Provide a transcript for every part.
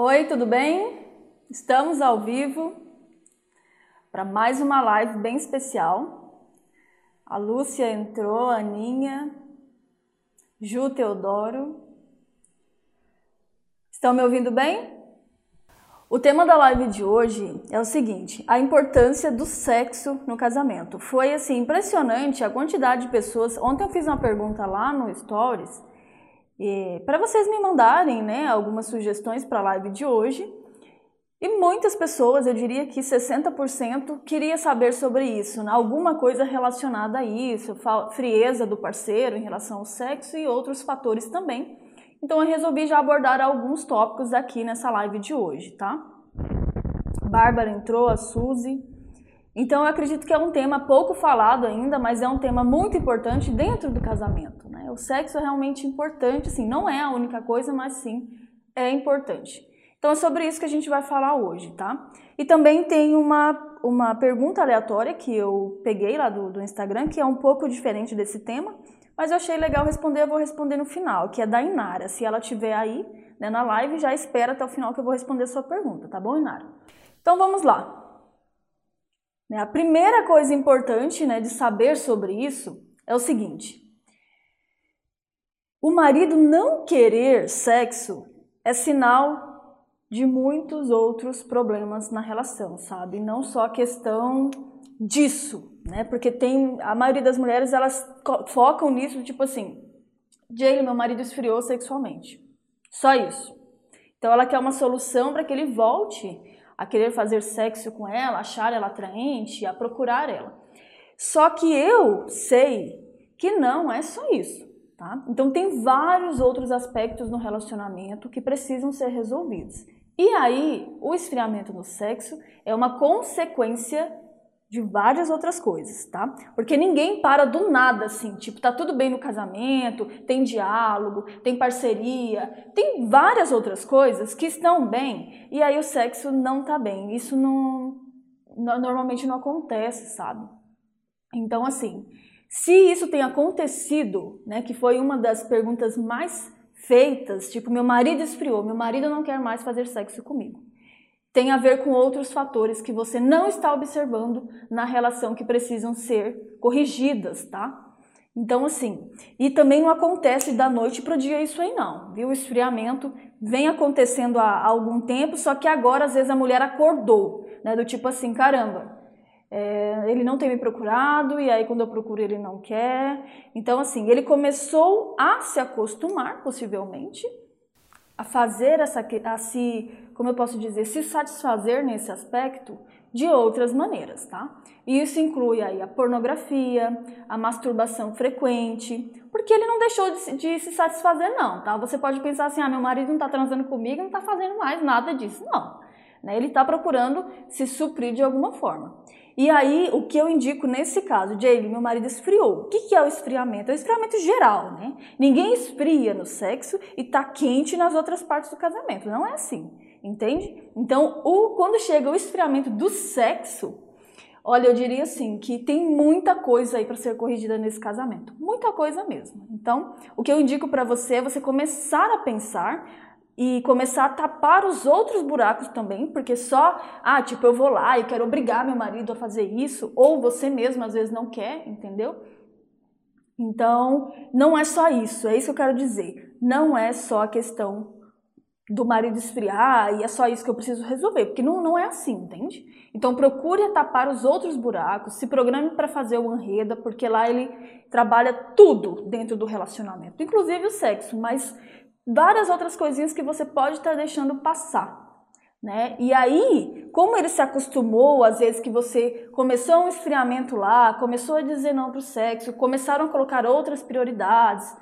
Oi, tudo bem? Estamos ao vivo para mais uma live bem especial. A Lúcia entrou, a Aninha, Ju Teodoro. Estão me ouvindo bem? O tema da live de hoje é o seguinte: a importância do sexo no casamento. Foi assim impressionante a quantidade de pessoas. Ontem eu fiz uma pergunta lá no Stories para vocês me mandarem, né, algumas sugestões para a live de hoje. E muitas pessoas, eu diria que 60%, queria saber sobre isso, né? alguma coisa relacionada a isso, frieza do parceiro em relação ao sexo e outros fatores também. Então eu resolvi já abordar alguns tópicos aqui nessa live de hoje, tá? Bárbara entrou, a Suzy. Então eu acredito que é um tema pouco falado ainda, mas é um tema muito importante dentro do casamento, né? O sexo é realmente importante, sim, não é a única coisa, mas sim é importante. Então é sobre isso que a gente vai falar hoje, tá? E também tem uma, uma pergunta aleatória que eu peguei lá do, do Instagram, que é um pouco diferente desse tema, mas eu achei legal responder, eu vou responder no final, que é da Inara. Se ela estiver aí né, na live, já espera até o final que eu vou responder a sua pergunta, tá bom, Inara? Então vamos lá. Né, a primeira coisa importante né, de saber sobre isso é o seguinte: o marido não querer sexo é sinal de muitos outros problemas na relação, sabe? Não só a questão disso, né? Porque tem a maioria das mulheres elas focam nisso, tipo assim, Jay, meu marido esfriou sexualmente. Só isso. Então ela quer uma solução para que ele volte a querer fazer sexo com ela, achar ela atraente, a procurar ela. Só que eu sei que não é só isso, tá? Então tem vários outros aspectos no relacionamento que precisam ser resolvidos. E aí, o esfriamento no sexo é uma consequência de várias outras coisas, tá? Porque ninguém para do nada assim, tipo, tá tudo bem no casamento, tem diálogo, tem parceria, tem várias outras coisas que estão bem e aí o sexo não tá bem. Isso não normalmente não acontece, sabe? Então assim, se isso tem acontecido, né, que foi uma das perguntas mais feitas, tipo, meu marido esfriou, meu marido não quer mais fazer sexo comigo tem a ver com outros fatores que você não está observando na relação que precisam ser corrigidas, tá? Então, assim, e também não acontece da noite para o dia isso aí não, viu? O esfriamento vem acontecendo há algum tempo, só que agora às vezes a mulher acordou, né? Do tipo assim, caramba, é, ele não tem me procurado e aí quando eu procuro ele não quer. Então, assim, ele começou a se acostumar, possivelmente, a fazer essa, a se, como eu posso dizer, se satisfazer nesse aspecto de outras maneiras, tá? E isso inclui aí a pornografia, a masturbação frequente, porque ele não deixou de, de se satisfazer não, tá? Você pode pensar assim, ah, meu marido não tá transando comigo, não tá fazendo mais nada disso, não. Né? Ele está procurando se suprir de alguma forma. E aí, o que eu indico nesse caso, Jay, meu marido esfriou. O que é o esfriamento? É o esfriamento geral, né? Ninguém esfria no sexo e tá quente nas outras partes do casamento. Não é assim, entende? Então, o, quando chega o esfriamento do sexo, olha, eu diria assim, que tem muita coisa aí para ser corrigida nesse casamento. Muita coisa mesmo. Então, o que eu indico para você é você começar a pensar e começar a tapar os outros buracos também, porque só, ah, tipo, eu vou lá e quero obrigar meu marido a fazer isso, ou você mesmo às vezes não quer, entendeu? Então, não é só isso, é isso que eu quero dizer. Não é só a questão do marido esfriar e é só isso que eu preciso resolver, porque não, não é assim, entende? Então procure tapar os outros buracos, se programe para fazer o Anreda, porque lá ele trabalha tudo dentro do relacionamento, inclusive o sexo, mas várias outras coisinhas que você pode estar deixando passar. Né? E aí, como ele se acostumou, às vezes que você começou um esfriamento lá, começou a dizer não para o sexo, começaram a colocar outras prioridades.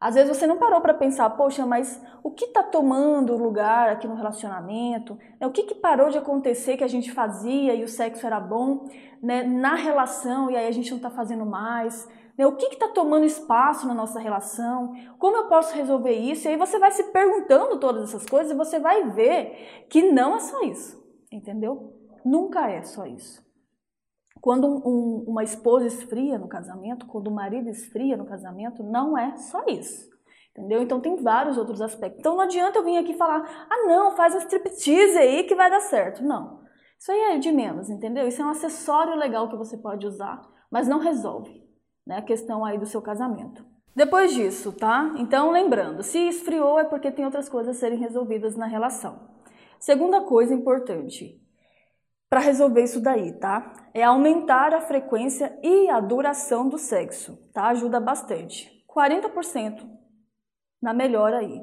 Às vezes você não parou para pensar, poxa, mas o que está tomando lugar aqui no relacionamento? O que, que parou de acontecer que a gente fazia e o sexo era bom né? na relação e aí a gente não está fazendo mais? Né? O que está tomando espaço na nossa relação? Como eu posso resolver isso? E aí você vai se perguntando todas essas coisas e você vai ver que não é só isso, entendeu? Nunca é só isso. Quando um, um, uma esposa esfria no casamento, quando o marido esfria no casamento, não é só isso. Entendeu? Então tem vários outros aspectos. Então não adianta eu vir aqui falar, ah não, faz um striptease aí que vai dar certo. Não. Isso aí é de menos, entendeu? Isso é um acessório legal que você pode usar, mas não resolve né, a questão aí do seu casamento. Depois disso, tá? Então lembrando, se esfriou é porque tem outras coisas a serem resolvidas na relação. Segunda coisa importante para resolver isso daí, tá? É aumentar a frequência e a duração do sexo, tá? Ajuda bastante. 40% na melhora aí.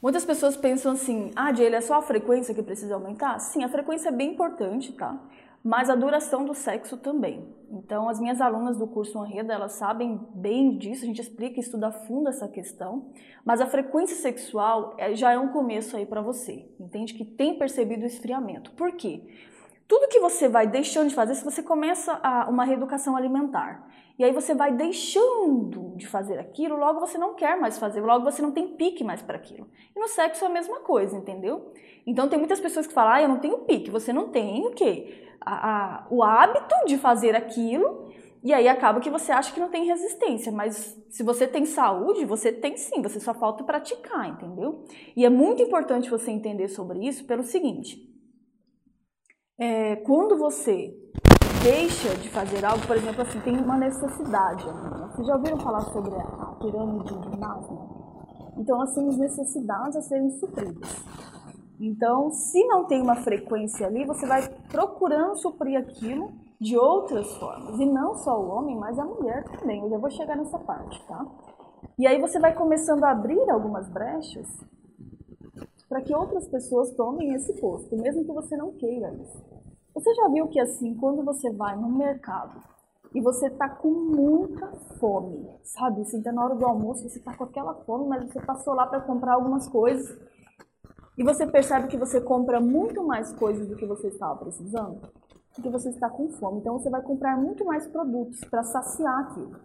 Muitas pessoas pensam assim, ah, Jayla, é só a frequência que precisa aumentar? Sim, a frequência é bem importante, tá? Mas a duração do sexo também. Então, as minhas alunas do curso Honreda, elas sabem bem disso, a gente explica e estuda a fundo essa questão. Mas a frequência sexual é, já é um começo aí para você, entende? Que tem percebido o esfriamento. Por quê? Tudo que você vai deixando de fazer, se você começa a, uma reeducação alimentar, e aí você vai deixando de fazer aquilo, logo você não quer mais fazer, logo você não tem pique mais para aquilo. E no sexo é a mesma coisa, entendeu? Então tem muitas pessoas que falam, ah, eu não tenho pique, você não tem o quê? A, a, o hábito de fazer aquilo, e aí acaba que você acha que não tem resistência, mas se você tem saúde, você tem sim, você só falta praticar, entendeu? E é muito importante você entender sobre isso pelo seguinte: é, quando você deixa de fazer algo, por exemplo, assim, tem uma necessidade. Vocês já ouviram falar sobre a pirâmide de Maslow? Então, nós temos necessidades a serem supridas. Então, se não tem uma frequência ali, você vai procurando suprir aquilo de outras formas. E não só o homem, mas a mulher também. Eu já vou chegar nessa parte, tá? E aí você vai começando a abrir algumas brechas para que outras pessoas tomem esse posto, mesmo que você não queira isso. Você já viu que assim, quando você vai no mercado e você tá com muita fome, sabe? Assim, tá na hora do almoço, você tá com aquela fome, mas você passou lá para comprar algumas coisas e você percebe que você compra muito mais coisas do que você estava precisando, porque você está com fome. Então você vai comprar muito mais produtos para saciar aquilo.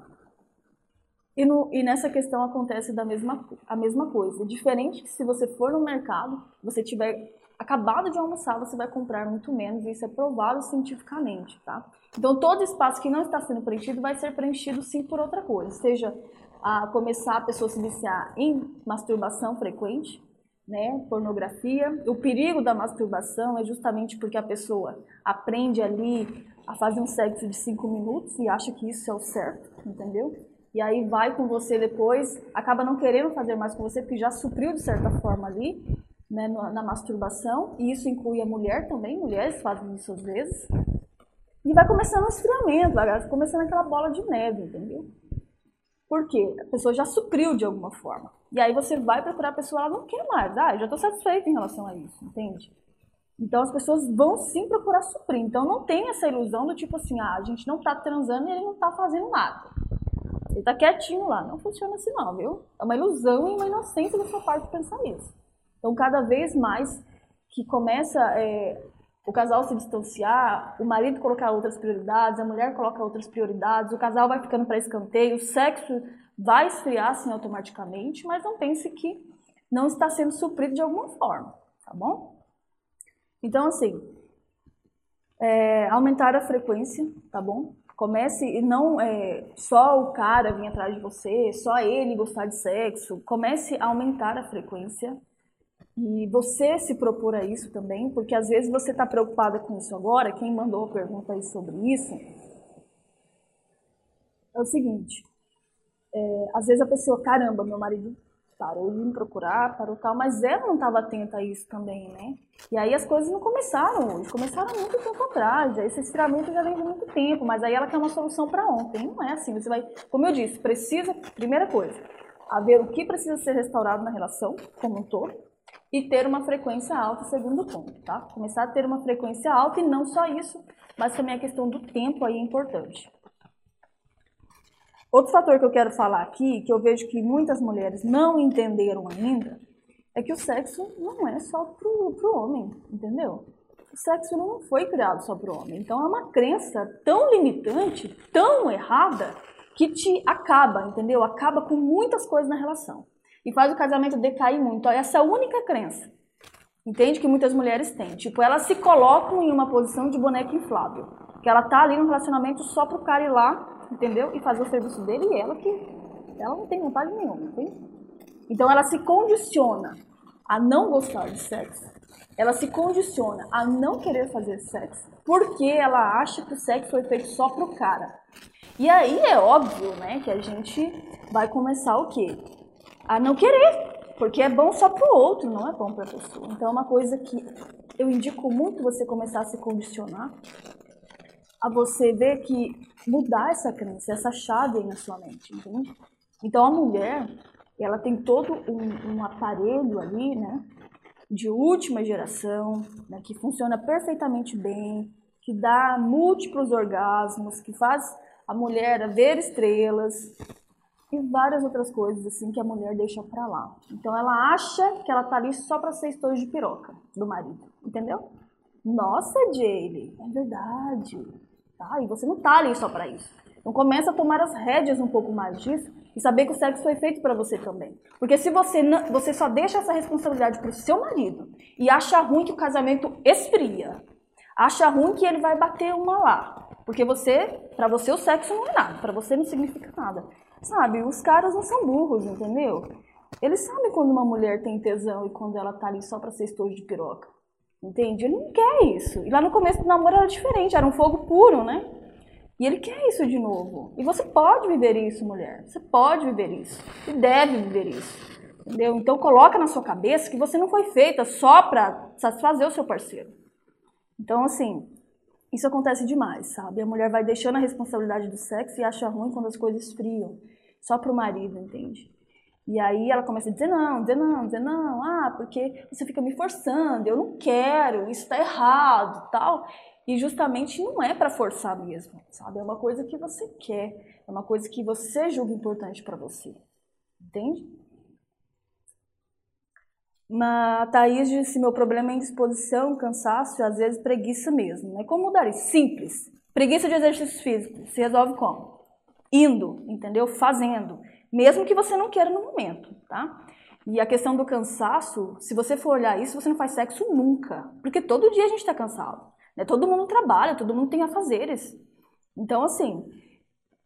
E, no, e, nessa questão acontece da mesma, a mesma coisa. Diferente que se você for no mercado, você tiver acabado de almoçar, você vai comprar muito menos, e isso é provado cientificamente, tá? Então, todo espaço que não está sendo preenchido vai ser preenchido sim por outra coisa, seja a começar a pessoa se viciar em masturbação frequente, né, pornografia. O perigo da masturbação é justamente porque a pessoa aprende ali a fazer um sexo de cinco minutos e acha que isso é o certo, entendeu? E aí vai com você depois, acaba não querendo fazer mais com você porque já supriu de certa forma ali né, na masturbação, e isso inclui a mulher também, mulheres fazem isso às vezes. E vai começando o esfriamento, vai começando aquela bola de neve, entendeu? Por quê? A pessoa já supriu de alguma forma. E aí você vai procurar a pessoa, ela não quer mais. Ah, eu já estou satisfeita em relação a isso, entende? Então as pessoas vão sim procurar suprir. Então não tem essa ilusão do tipo assim, ah, a gente não está transando e ele não está fazendo nada. Ele está quietinho lá. Não funciona assim não, viu? É uma ilusão e uma inocência da sua parte pensar isso. Então, cada vez mais que começa é, o casal se distanciar, o marido colocar outras prioridades, a mulher coloca outras prioridades, o casal vai ficando para escanteio, o sexo vai esfriar assim automaticamente, mas não pense que não está sendo suprido de alguma forma, tá bom? Então, assim, é, aumentar a frequência, tá bom? Comece e não é, só o cara vir atrás de você, só ele gostar de sexo. Comece a aumentar a frequência e você se propor a isso também, porque às vezes você está preocupada com isso agora, quem mandou a pergunta aí sobre isso, é o seguinte, é, às vezes a pessoa, caramba, meu marido parou de me procurar, parou tal, mas ela não estava atenta a isso também, né? E aí as coisas não começaram hoje, começaram muito tempo atrás, esse estiramento já vem de muito tempo, mas aí ela quer uma solução para ontem, não é assim, você vai, como eu disse, precisa, primeira coisa, haver o que precisa ser restaurado na relação como um todo, e ter uma frequência alta, segundo ponto, tá? Começar a ter uma frequência alta e não só isso, mas também a questão do tempo aí é importante. Outro fator que eu quero falar aqui, que eu vejo que muitas mulheres não entenderam ainda, é que o sexo não é só pro, pro homem, entendeu? O sexo não foi criado só pro homem. Então é uma crença tão limitante, tão errada, que te acaba, entendeu? Acaba com muitas coisas na relação e faz o casamento decair muito. Essa é a única crença. Entende? Que muitas mulheres têm. Tipo, elas se colocam em uma posição de boneca inflável. Que ela tá ali no relacionamento só pro cara ir lá, entendeu? E fazer o serviço dele e ela que. Ela não tem vontade nenhuma, entende? Então ela se condiciona a não gostar de sexo. Ela se condiciona a não querer fazer sexo porque ela acha que o sexo foi feito só pro cara. E aí é óbvio, né, que a gente vai começar o quê? A não querer, porque é bom só pro outro, não é bom pra pessoa. Então é uma coisa que eu indico muito você começar a se condicionar a você ver que mudar essa crença, essa chave aí na sua mente, entende? Então a mulher, ela tem todo um, um aparelho ali, né, de última geração, né, que funciona perfeitamente bem, que dá múltiplos orgasmos, que faz a mulher ver estrelas e várias outras coisas assim que a mulher deixa para lá. Então ela acha que ela tá ali só para ser estojo de piroca do marido, entendeu? Nossa, Jaylee, é verdade. Tá? E você não tá ali só para isso. Então começa a tomar as rédeas um pouco mais disso e saber que o sexo foi feito para você também. Porque se você não, você só deixa essa responsabilidade para o seu marido e acha ruim que o casamento esfria, acha ruim que ele vai bater uma lá, porque você, para você o sexo não é nada, para você não significa nada. Sabe? Os caras não são burros, entendeu? Eles sabem quando uma mulher tem tesão e quando ela tá ali só para ser estojo de piroca. Entende? Ele não quer isso. E lá no começo do namoro era diferente, era um fogo puro, né? E ele quer isso de novo. E você pode viver isso, mulher. Você pode viver isso. E deve viver isso. Entendeu? Então coloca na sua cabeça que você não foi feita só para satisfazer o seu parceiro. Então, assim, isso acontece demais, sabe? A mulher vai deixando a responsabilidade do sexo e acha ruim quando as coisas esfriam. Só pro marido, entende? E aí ela começa a dizer não, dizer não, dizer não, ah, porque você fica me forçando, eu não quero, isso tá errado, tal. E justamente não é para forçar mesmo, sabe? É uma coisa que você quer, é uma coisa que você julga importante para você. Entende? Mas Thaís disse: meu problema é indisposição, cansaço e às vezes preguiça mesmo. Né? Como mudar isso? Simples. Preguiça de exercício físico. Se resolve como? Indo, entendeu? Fazendo. Mesmo que você não queira no momento, tá? E a questão do cansaço, se você for olhar isso, você não faz sexo nunca. Porque todo dia a gente está cansado. Né? Todo mundo trabalha, todo mundo tem afazeres. Então, assim,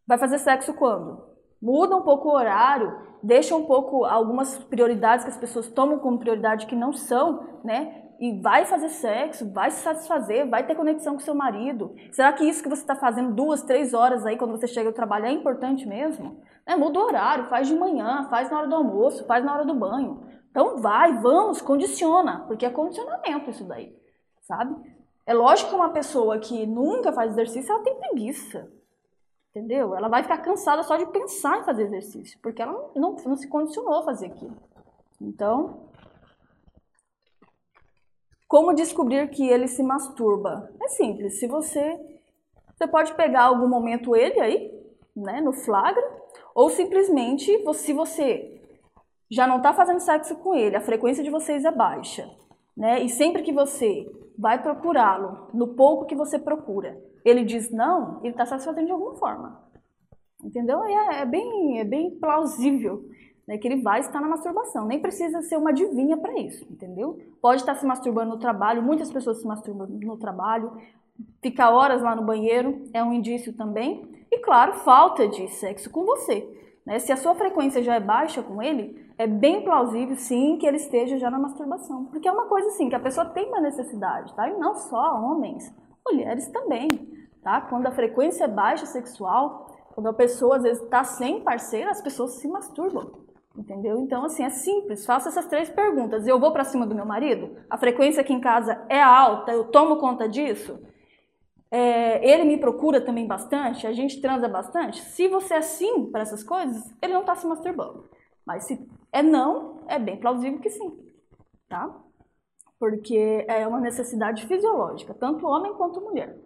vai fazer sexo quando? Muda um pouco o horário, deixa um pouco algumas prioridades que as pessoas tomam como prioridade que não são, né? E vai fazer sexo, vai se satisfazer, vai ter conexão com seu marido. Será que isso que você está fazendo duas, três horas aí quando você chega ao trabalho é importante mesmo? É, muda o horário, faz de manhã, faz na hora do almoço, faz na hora do banho. Então vai, vamos, condiciona, porque é condicionamento isso daí, sabe? É lógico que uma pessoa que nunca faz exercício, ela tem preguiça. Entendeu? Ela vai ficar cansada só de pensar em fazer exercício, porque ela não, não, não se condicionou a fazer aquilo. Então, como descobrir que ele se masturba? É simples. Se você você pode pegar algum momento ele aí, né, no flagra, ou simplesmente, se você já não está fazendo sexo com ele, a frequência de vocês é baixa, né? E sempre que você vai procurá-lo, no pouco que você procura, ele diz não, ele está satisfazendo de alguma forma. Entendeu? É, é, bem, é bem plausível né, que ele vai estar na masturbação. Nem precisa ser uma adivinha para isso, entendeu? Pode estar se masturbando no trabalho, muitas pessoas se masturbam no trabalho, ficar horas lá no banheiro é um indício também. E claro, falta de sexo com você. Né? Se a sua frequência já é baixa com ele, é bem plausível, sim, que ele esteja já na masturbação. Porque é uma coisa assim, que a pessoa tem uma necessidade, tá? E não só homens, mulheres também, tá? Quando a frequência é baixa sexual, quando a pessoa às vezes está sem parceiro, as pessoas se masturbam. Entendeu? Então, assim, é simples. Faça essas três perguntas. Eu vou para cima do meu marido? A frequência aqui em casa é alta? Eu tomo conta disso? É, ele me procura também bastante? A gente transa bastante? Se você é sim para essas coisas, ele não está se masturbando. Mas se é não, é bem plausível que sim, tá? Porque é uma necessidade fisiológica, tanto homem quanto mulher.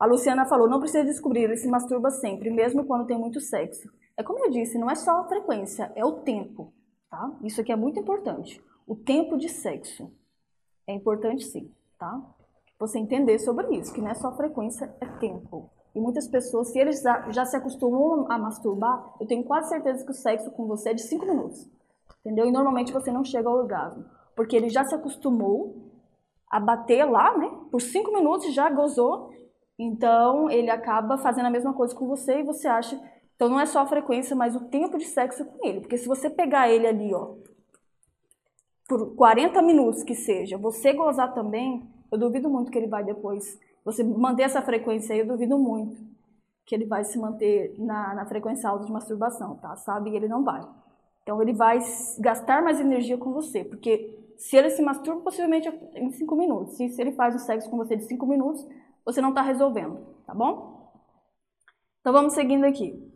A Luciana falou, não precisa descobrir, ele se masturba sempre, mesmo quando tem muito sexo. É como eu disse, não é só a frequência, é o tempo, tá? Isso aqui é muito importante. O tempo de sexo é importante sim, tá? Você entender sobre isso, que não é só frequência, é tempo. E muitas pessoas, se eles já, se acostumam a masturbar, eu tenho quase certeza que o sexo com você é de 5 minutos. Entendeu? E normalmente você não chega ao orgasmo. Porque ele já se acostumou a bater lá, né? Por 5 minutos já gozou. Então ele acaba fazendo a mesma coisa com você e você acha Então não é só a frequência, mas o tempo de sexo com ele. Porque se você pegar ele ali, ó, por 40 minutos que seja, você gozar também, eu duvido muito que ele vai depois. Você manter essa frequência aí, eu duvido muito que ele vai se manter na, na frequência alta de masturbação, tá? Sabe? E ele não vai. Então ele vai gastar mais energia com você, porque se ele se masturba, possivelmente em 5 minutos. Se, se ele faz o sexo com você de 5 minutos, você não está resolvendo, tá bom? Então vamos seguindo aqui.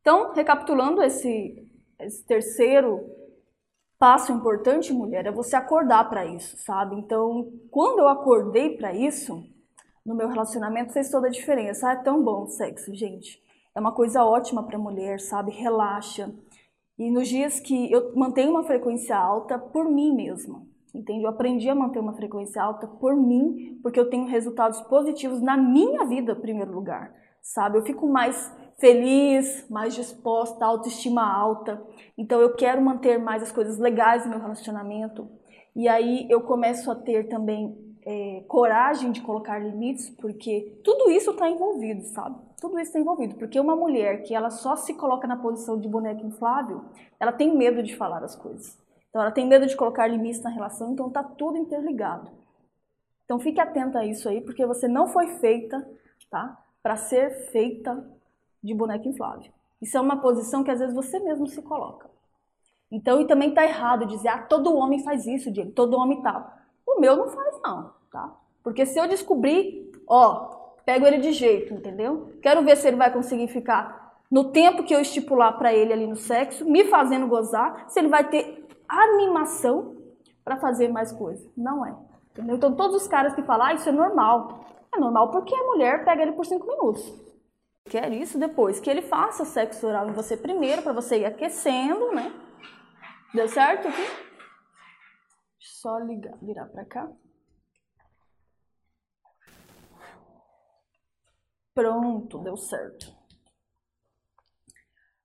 Então, recapitulando esse, esse terceiro passo importante, mulher, é você acordar para isso, sabe? Então, quando eu acordei para isso, no meu relacionamento fez toda a diferença. Ah, é tão bom o sexo, gente. É uma coisa ótima para mulher, sabe? Relaxa. E nos dias que eu mantenho uma frequência alta por mim mesma, entende? Eu aprendi a manter uma frequência alta por mim, porque eu tenho resultados positivos na minha vida, em primeiro lugar, sabe? Eu fico mais feliz, mais disposta, autoestima alta. Então eu quero manter mais as coisas legais no meu relacionamento. E aí eu começo a ter também é, coragem de colocar limites, porque tudo isso está envolvido, sabe? Tudo isso está envolvido, porque uma mulher que ela só se coloca na posição de boneca inflável, ela tem medo de falar as coisas. Então ela tem medo de colocar limites na relação, então tá tudo interligado. Então fique atenta a isso aí, porque você não foi feita, tá? Para ser feita de boneca inflável. Isso é uma posição que às vezes você mesmo se coloca. Então, e também tá errado dizer, ah, todo homem faz isso, Diego, todo homem tá. O meu não faz não, tá? Porque se eu descobrir, ó, pego ele de jeito, entendeu? Quero ver se ele vai conseguir ficar no tempo que eu estipular para ele ali no sexo, me fazendo gozar, se ele vai ter animação para fazer mais coisa. Não é. Entendeu? Então, todos os caras que falam, ah, isso é normal. É normal porque a mulher pega ele por cinco minutos quer isso depois, que ele faça sexo oral em você primeiro, para você ir aquecendo, né? Deu certo aqui? Só ligar, virar para cá. Pronto, deu certo.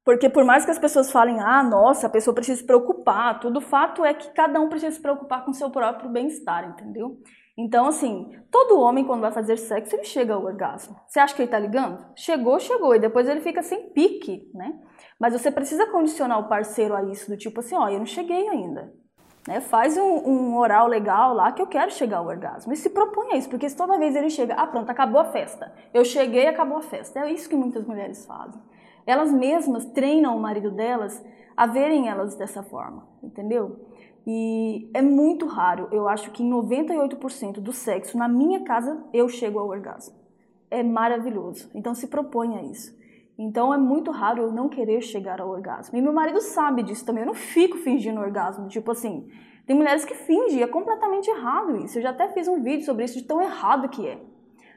Porque por mais que as pessoas falem, ah, nossa, a pessoa precisa se preocupar, tudo fato é que cada um precisa se preocupar com seu próprio bem-estar, entendeu? Então, assim, todo homem, quando vai fazer sexo, ele chega ao orgasmo. Você acha que ele tá ligando? Chegou, chegou, e depois ele fica sem pique, né? Mas você precisa condicionar o parceiro a isso, do tipo assim, ó, eu não cheguei ainda. Né? Faz um, um, oral legal lá que eu quero chegar ao orgasmo. E se propõe a isso, porque se toda vez ele chega, ah, pronto, acabou a festa. Eu cheguei, acabou a festa. É isso que muitas mulheres fazem. Elas mesmas treinam o marido delas a verem elas dessa forma, entendeu? E é muito raro, eu acho que em 98% do sexo na minha casa eu chego ao orgasmo. É maravilhoso. Então se proponha isso. Então é muito raro eu não querer chegar ao orgasmo. E meu marido sabe disso também. Eu não fico fingindo orgasmo. Tipo assim, tem mulheres que fingem, é completamente errado isso. Eu já até fiz um vídeo sobre isso, de tão errado que é.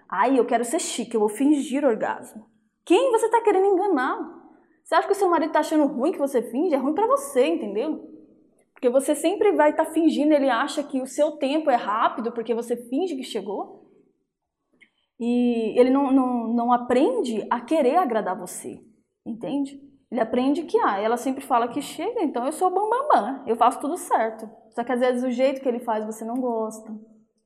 Ai, eu quero ser chique, eu vou fingir orgasmo. Quem você está querendo enganar? Você acha que o seu marido está achando ruim que você finge? É ruim para você, entendeu? Porque você sempre vai estar tá fingindo, ele acha que o seu tempo é rápido porque você finge que chegou. E ele não, não, não aprende a querer agradar você, entende? Ele aprende que, ah, ela sempre fala que chega, então eu sou bambambam, bam, eu faço tudo certo. Só que às vezes o jeito que ele faz você não gosta,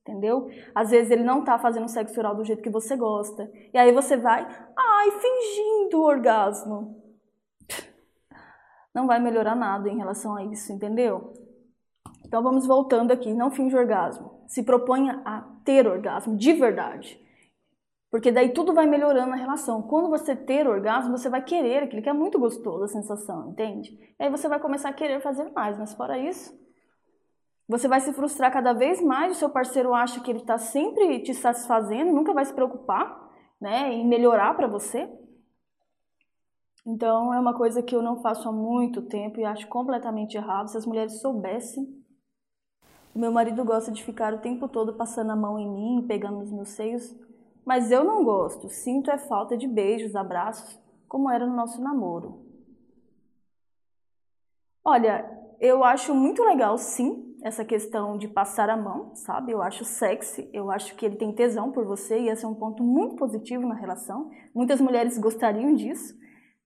entendeu? Às vezes ele não tá fazendo sexo oral do jeito que você gosta. E aí você vai, ai, fingindo o orgasmo não vai melhorar nada em relação a isso, entendeu? Então vamos voltando aqui, não finge orgasmo. Se proponha a ter orgasmo de verdade. Porque daí tudo vai melhorando na relação. Quando você ter orgasmo, você vai querer aquilo que é muito gostoso a sensação, entende? E aí você vai começar a querer fazer mais, mas fora isso, você vai se frustrar cada vez mais, o seu parceiro acha que ele está sempre te satisfazendo, nunca vai se preocupar né, em melhorar para você. Então é uma coisa que eu não faço há muito tempo e acho completamente errado. Se as mulheres soubessem. O meu marido gosta de ficar o tempo todo passando a mão em mim, pegando nos meus seios, mas eu não gosto. Sinto é falta de beijos, abraços, como era no nosso namoro. Olha, eu acho muito legal, sim, essa questão de passar a mão, sabe? Eu acho sexy, eu acho que ele tem tesão por você e esse é um ponto muito positivo na relação. Muitas mulheres gostariam disso.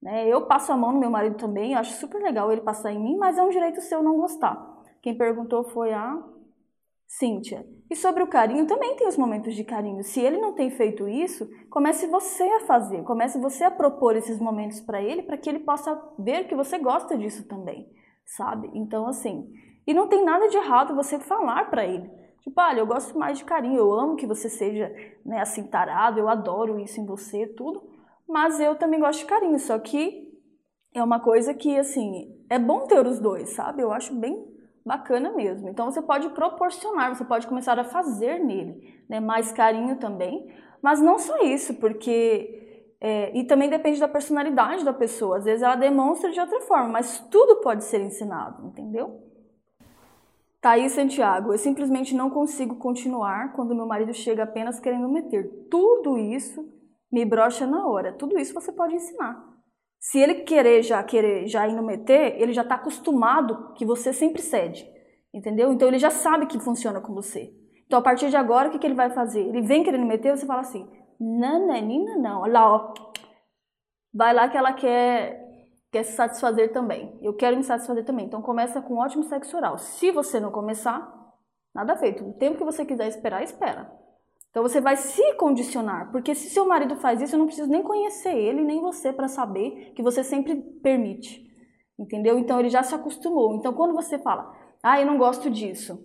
Né? Eu passo a mão no meu marido também, acho super legal ele passar em mim, mas é um direito seu não gostar. Quem perguntou foi a Cíntia, e sobre o carinho, também tem os momentos de carinho. Se ele não tem feito isso, comece você a fazer, comece você a propor esses momentos para ele, para que ele possa ver que você gosta disso também, sabe? Então, assim, e não tem nada de errado você falar para ele. Tipo, olha, eu gosto mais de carinho, eu amo que você seja né, assim tarado, eu adoro isso em você, tudo, mas eu também gosto de carinho, só que é uma coisa que, assim, é bom ter os dois, sabe? Eu acho bem bacana mesmo. Então você pode proporcionar, você pode começar a fazer nele, né, mais carinho também, mas não só isso, porque é, e também depende da personalidade da pessoa. Às vezes ela demonstra de outra forma, mas tudo pode ser ensinado, entendeu? Tá aí, Santiago, eu simplesmente não consigo continuar quando meu marido chega apenas querendo meter. Tudo isso me brocha na hora. Tudo isso você pode ensinar. Se ele querer já querer já ir no meter, ele já está acostumado que você sempre cede, entendeu? Então ele já sabe que funciona com você. Então a partir de agora o que, que ele vai fazer? Ele vem querendo meter, você fala assim, nananina não, lá, ó, vai lá que ela quer quer se satisfazer também. Eu quero me satisfazer também. Então começa com um ótimo sexo oral. Se você não começar, nada feito. O tempo que você quiser esperar, espera. Então você vai se condicionar, porque se seu marido faz isso, eu não preciso nem conhecer ele, nem você para saber que você sempre permite. Entendeu? Então ele já se acostumou. Então quando você fala, ah, eu não gosto disso,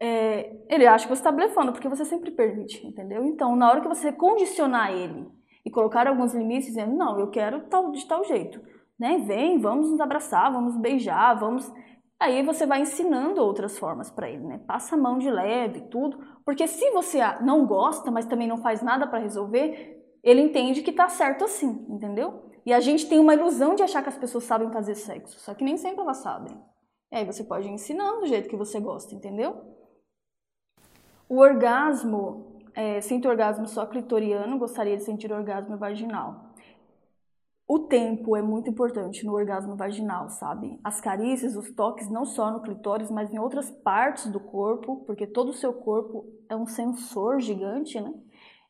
é, ele acha que você está blefando, porque você sempre permite, entendeu? Então, na hora que você condicionar ele e colocar alguns limites, dizendo, não, eu quero tal, de tal jeito, né? Vem, vamos nos abraçar, vamos beijar, vamos. Aí você vai ensinando outras formas para ele, né? Passa a mão de leve, tudo, porque se você não gosta, mas também não faz nada para resolver, ele entende que tá certo assim, entendeu? E a gente tem uma ilusão de achar que as pessoas sabem fazer sexo, só que nem sempre elas sabem. E aí você pode ir ensinando do jeito que você gosta, entendeu? O orgasmo, é, sinto orgasmo só clitoriano, gostaria de sentir orgasmo vaginal. O tempo é muito importante no orgasmo vaginal, sabe? As carícias, os toques, não só no clitóris, mas em outras partes do corpo, porque todo o seu corpo é um sensor gigante, né?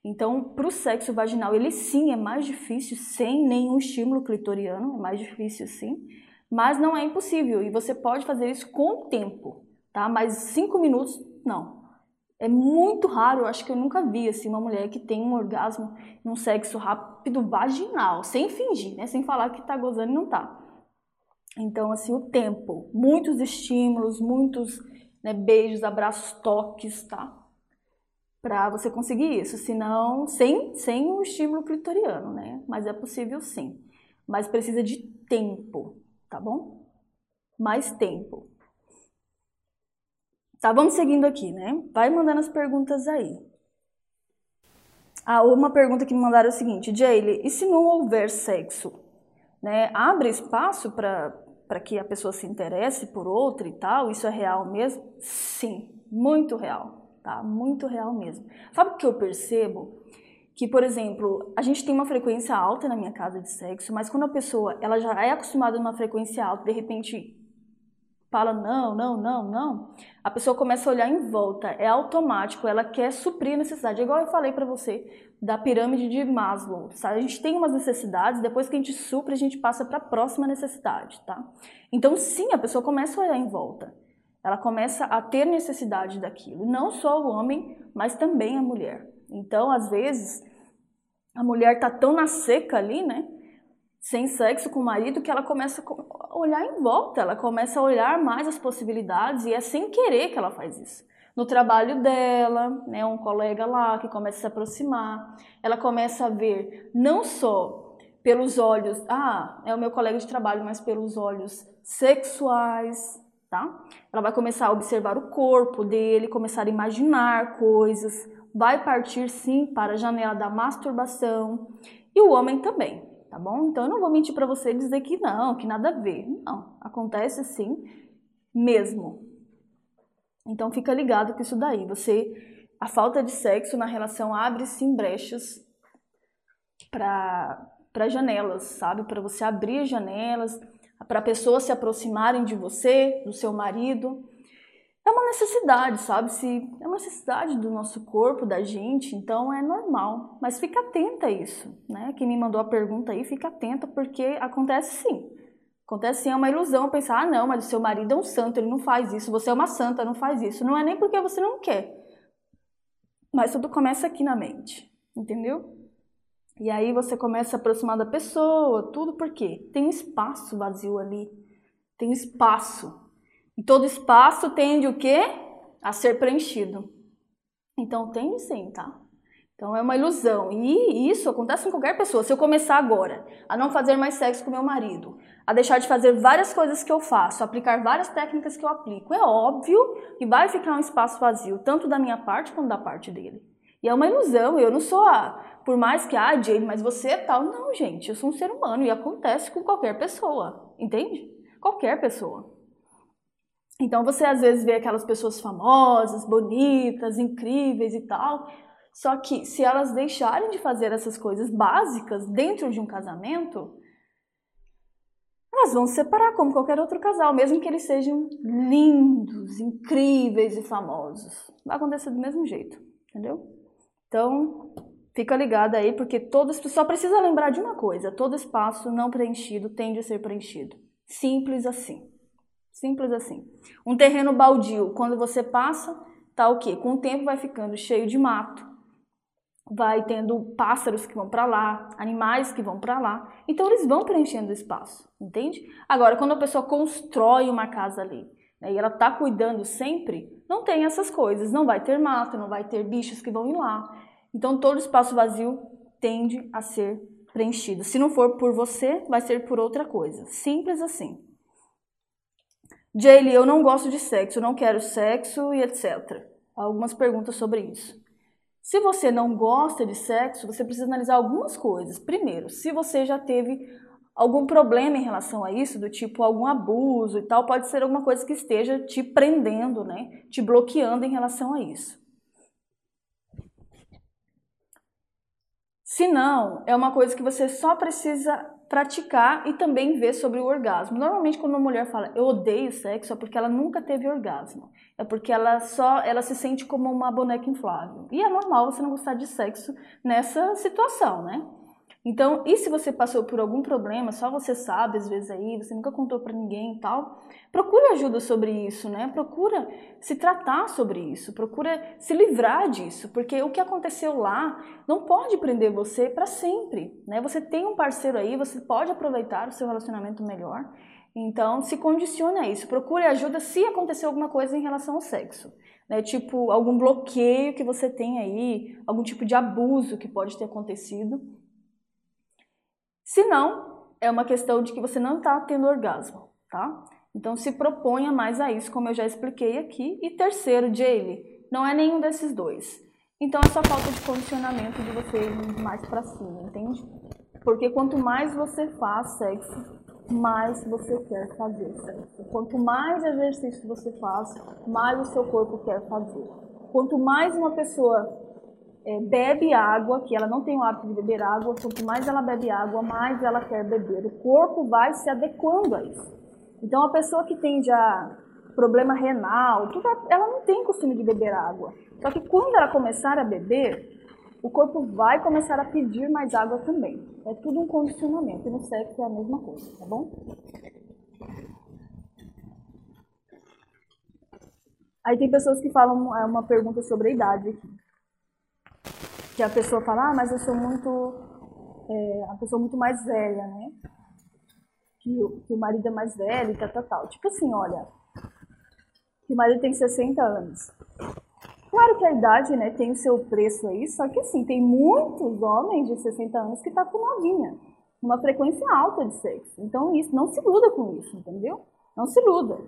Então, para o sexo vaginal, ele sim é mais difícil sem nenhum estímulo clitoriano, é mais difícil sim, mas não é impossível e você pode fazer isso com o tempo, tá? Mas cinco minutos, não. É muito raro, eu acho que eu nunca vi assim, uma mulher que tem um orgasmo num sexo rápido vaginal, sem fingir, né? Sem falar que tá gozando e não tá. Então, assim, o tempo, muitos estímulos, muitos né, beijos, abraços, toques, tá? Pra você conseguir isso, senão, sem, sem o estímulo clitoriano, né? Mas é possível sim. Mas precisa de tempo, tá bom? Mais tempo. Tá, vamos seguindo aqui, né? Vai mandando as perguntas aí. Ah, uma pergunta que me mandaram é o seguinte, Jaylee, e se não houver sexo? Né? Abre espaço para que a pessoa se interesse por outra e tal? Isso é real mesmo? Sim, muito real, tá? Muito real mesmo. Sabe o que eu percebo? Que, por exemplo, a gente tem uma frequência alta na minha casa de sexo, mas quando a pessoa ela já é acostumada numa frequência alta, de repente fala não, não, não, não, a pessoa começa a olhar em volta, é automático, ela quer suprir a necessidade. É igual eu falei para você da pirâmide de Maslow, sabe? A gente tem umas necessidades, depois que a gente supre, a gente passa para a próxima necessidade, tá? Então, sim, a pessoa começa a olhar em volta. Ela começa a ter necessidade daquilo, não só o homem, mas também a mulher. Então, às vezes, a mulher tá tão na seca ali, né? Sem sexo com o marido que ela começa a olhar em volta, ela começa a olhar mais as possibilidades e é sem querer que ela faz isso. No trabalho dela, né, um colega lá que começa a se aproximar, ela começa a ver não só pelos olhos, ah, é o meu colega de trabalho, mas pelos olhos sexuais, tá? Ela vai começar a observar o corpo dele, começar a imaginar coisas, vai partir sim para a janela da masturbação e o homem também tá bom? Então eu não vou mentir para você e dizer que não, que nada a ver. Não, acontece sim, mesmo. Então fica ligado com isso daí. Você, a falta de sexo na relação abre sim brechas para para janelas, sabe? Para você abrir janelas, para pessoas se aproximarem de você, do seu marido é uma necessidade, sabe? Se é uma necessidade do nosso corpo, da gente, então é normal. Mas fica atenta a isso, né? Quem me mandou a pergunta aí, fica atenta porque acontece sim, Acontece sim, é uma ilusão pensar, ah não, mas o seu marido é um santo, ele não faz isso, você é uma santa, não faz isso. Não é nem porque você não quer. Mas tudo começa aqui na mente, entendeu? E aí você começa a aproximar da pessoa, tudo porque tem um espaço vazio ali. Tem um espaço. E todo espaço tende o quê? A ser preenchido. Então tem sim, tá? Então é uma ilusão. E isso acontece com qualquer pessoa. Se eu começar agora a não fazer mais sexo com meu marido, a deixar de fazer várias coisas que eu faço, aplicar várias técnicas que eu aplico, é óbvio que vai ficar um espaço vazio, tanto da minha parte quanto da parte dele. E é uma ilusão. Eu não sou a, por mais que, ah, Jane, mas você é tal. Não, gente, eu sou um ser humano e acontece com qualquer pessoa. Entende? Qualquer pessoa. Então você às vezes vê aquelas pessoas famosas, bonitas, incríveis e tal, só que se elas deixarem de fazer essas coisas básicas dentro de um casamento, elas vão se separar como qualquer outro casal, mesmo que eles sejam lindos, incríveis e famosos. Vai acontecer do mesmo jeito, entendeu? Então, fica ligado aí, porque todo só precisa lembrar de uma coisa: todo espaço não preenchido tende a ser preenchido. Simples assim. Simples assim. Um terreno baldio, quando você passa, tá o quê? Com o tempo vai ficando cheio de mato, vai tendo pássaros que vão para lá, animais que vão para lá. Então eles vão preenchendo o espaço, entende? Agora, quando a pessoa constrói uma casa ali, né, e ela tá cuidando sempre, não tem essas coisas, não vai ter mato, não vai ter bichos que vão ir lá. Então todo espaço vazio tende a ser preenchido. Se não for por você, vai ser por outra coisa. Simples assim. Jaylee, eu não gosto de sexo, não quero sexo e etc. Algumas perguntas sobre isso. Se você não gosta de sexo, você precisa analisar algumas coisas. Primeiro, se você já teve algum problema em relação a isso, do tipo algum abuso e tal, pode ser alguma coisa que esteja te prendendo, né? Te bloqueando em relação a isso. Se não, é uma coisa que você só precisa praticar e também ver sobre o orgasmo. Normalmente quando uma mulher fala eu odeio sexo é porque ela nunca teve orgasmo. É porque ela só ela se sente como uma boneca inflável. E é normal você não gostar de sexo nessa situação, né? Então, e se você passou por algum problema, só você sabe, às vezes aí, você nunca contou para ninguém e tal, procure ajuda sobre isso, né? Procura se tratar sobre isso, procura se livrar disso, porque o que aconteceu lá não pode prender você para sempre, né? Você tem um parceiro aí, você pode aproveitar o seu relacionamento melhor. Então, se condicione a isso, procure ajuda se acontecer alguma coisa em relação ao sexo. Né, tipo algum bloqueio que você tem aí, algum tipo de abuso que pode ter acontecido. Se não, é uma questão de que você não está tendo orgasmo, tá? Então se proponha mais a isso, como eu já expliquei aqui. E terceiro, Jaylee, não é nenhum desses dois. Então é só falta de condicionamento de você ir mais para cima, entende? Porque quanto mais você faz sexo, mais você quer fazer sexo. Quanto mais exercício você faz, mais o seu corpo quer fazer. Quanto mais uma pessoa é, bebe água, que ela não tem o hábito de beber água, quanto mais ela bebe água, mais ela quer beber. O corpo vai se adequando a isso. Então, a pessoa que tem já problema renal, ela não tem costume de beber água. Só que quando ela começar a beber, o corpo vai começar a pedir mais água também. É tudo um condicionamento. E no sexo é a mesma coisa, tá bom? Aí tem pessoas que falam é uma pergunta sobre a idade aqui que a pessoa fala, ah, mas eu sou muito, é, a pessoa muito mais velha, né? Que o, que o marido é mais velho e tal, tal, tal. Tipo assim, olha, que o marido tem 60 anos. Claro que a idade, né, tem o seu preço aí, só que assim, tem muitos homens de 60 anos que tá com novinha, uma frequência alta de sexo. Então, isso, não se iluda com isso, entendeu? Não se iluda.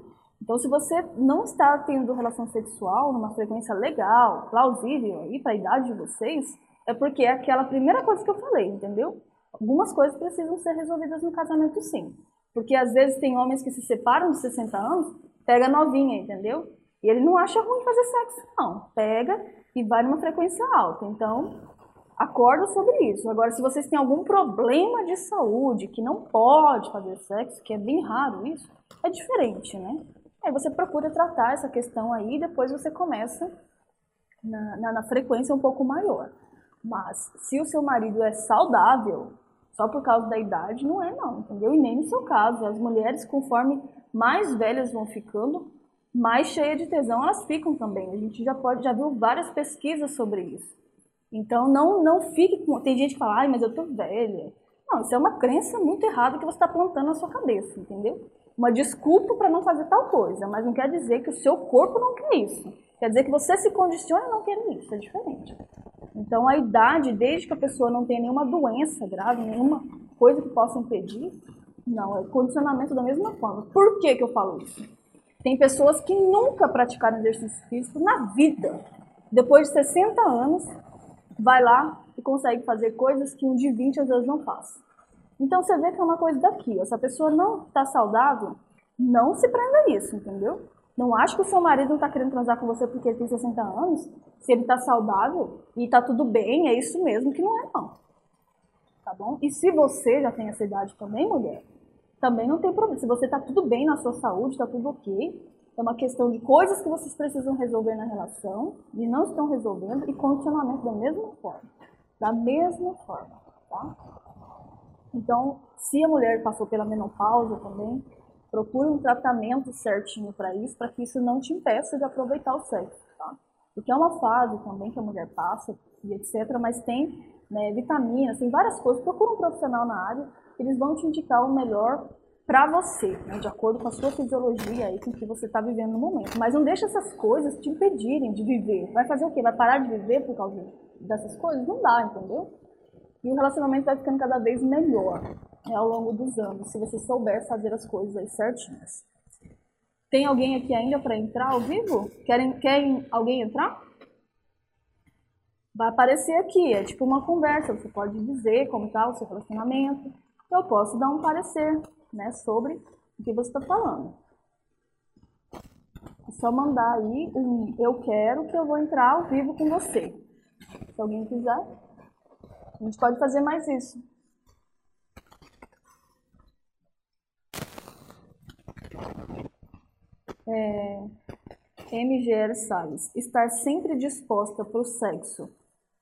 Então, se você não está tendo relação sexual numa frequência legal, plausível aí para a idade de vocês, é porque é aquela primeira coisa que eu falei, entendeu? Algumas coisas precisam ser resolvidas no casamento sim. Porque às vezes tem homens que se separam de 60 anos, pega novinha, entendeu? E ele não acha ruim fazer sexo, não. Pega e vai numa frequência alta. Então, acorda sobre isso. Agora, se vocês têm algum problema de saúde, que não pode fazer sexo, que é bem raro isso, é diferente, né? Aí você procura tratar essa questão aí e depois você começa na, na, na frequência um pouco maior. Mas se o seu marido é saudável, só por causa da idade, não é não, entendeu? E nem no seu caso. As mulheres, conforme mais velhas vão ficando, mais cheia de tesão elas ficam também. A gente já pode, já viu várias pesquisas sobre isso. Então não, não fique com. Tem gente que fala, ai, mas eu tô velha. Não, isso é uma crença muito errada que você está plantando na sua cabeça, entendeu? Uma desculpa para não fazer tal coisa, mas não quer dizer que o seu corpo não quer isso. Quer dizer que você se condiciona não querer isso, é diferente. Então a idade, desde que a pessoa não tenha nenhuma doença grave, nenhuma coisa que possa impedir, não, é condicionamento da mesma forma. Por que, que eu falo isso? Tem pessoas que nunca praticaram exercício físico na vida. Depois de 60 anos, vai lá e consegue fazer coisas que um de 20 às vezes não faz. Então você vê que é uma coisa daqui. Se a pessoa não está saudável, não se prenda nisso, entendeu? Não acho que o seu marido não está querendo transar com você porque ele tem 60 anos. Se ele está saudável e está tudo bem, é isso mesmo que não é não. Tá bom? E se você já tem essa idade também, mulher, também não tem problema. Se você está tudo bem na sua saúde, está tudo ok, é uma questão de coisas que vocês precisam resolver na relação e não estão resolvendo e condicionamento da mesma forma. Da mesma forma, tá? Então, se a mulher passou pela menopausa também, procure um tratamento certinho para isso, para que isso não te impeça de aproveitar o sexo, tá? Porque é uma fase também que a mulher passa e etc, mas tem né, vitaminas, tem várias coisas. Procure um profissional na área, eles vão te indicar o melhor para você, né, de acordo com a sua fisiologia e com o que você está vivendo no momento. Mas não deixe essas coisas te impedirem de viver. Vai fazer o quê? Vai parar de viver por causa dessas coisas? Não dá, entendeu? E o relacionamento vai ficando cada vez melhor né, ao longo dos anos, se você souber fazer as coisas aí certinhas. Tem alguém aqui ainda para entrar ao vivo? Querem, alguém entrar? Vai aparecer aqui, é tipo uma conversa, você pode dizer como está o seu relacionamento. Eu posso dar um parecer né, sobre o que você está falando. É só mandar aí um eu quero que eu vou entrar ao vivo com você. Se alguém quiser, a gente pode fazer mais isso. É, MGL Salles, estar sempre disposta para o sexo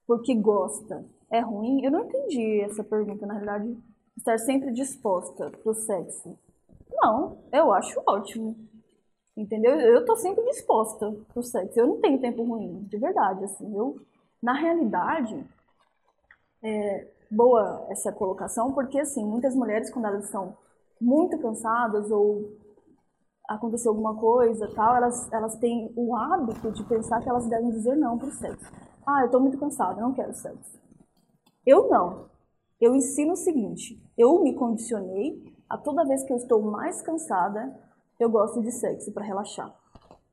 porque gosta é ruim? Eu não entendi essa pergunta, na realidade estar sempre disposta pro sexo. Não, eu acho ótimo. Entendeu? Eu tô sempre disposta pro sexo. Eu não tenho tempo ruim, de verdade, assim. Eu, na realidade, é boa essa colocação, porque, assim, muitas mulheres, quando elas estão muito cansadas ou aconteceu alguma coisa tal, elas, elas têm o hábito de pensar que elas devem dizer não pro sexo. Ah, eu tô muito cansada, não quero sexo. Eu não eu ensino o seguinte: eu me condicionei a toda vez que eu estou mais cansada, eu gosto de sexo para relaxar.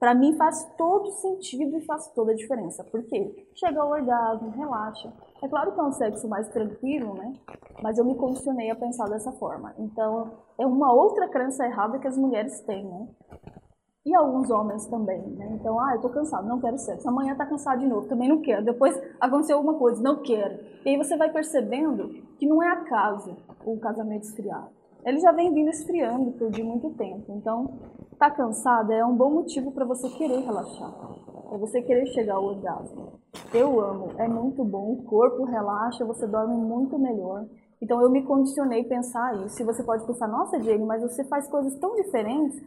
Para mim faz todo sentido e faz toda a diferença. Por quê? Chega ao orgasmo, relaxa. É claro que é um sexo mais tranquilo, né? Mas eu me condicionei a pensar dessa forma. Então, é uma outra crença errada que as mulheres têm, né? E alguns homens também, né? Então, ah, eu tô cansado, não quero sexo. Amanhã tá cansado de novo, também não quero. Depois aconteceu alguma coisa, não quero. E aí você vai percebendo que não é acaso o casamento esfriar. Ele já vem vindo esfriando por de muito tempo. Então, tá cansado é um bom motivo para você querer relaxar. Para você querer chegar ao orgasmo. Eu amo, é muito bom. O corpo relaxa, você dorme muito melhor. Então, eu me condicionei a pensar isso. E você pode pensar, nossa, Jane, mas você faz coisas tão diferentes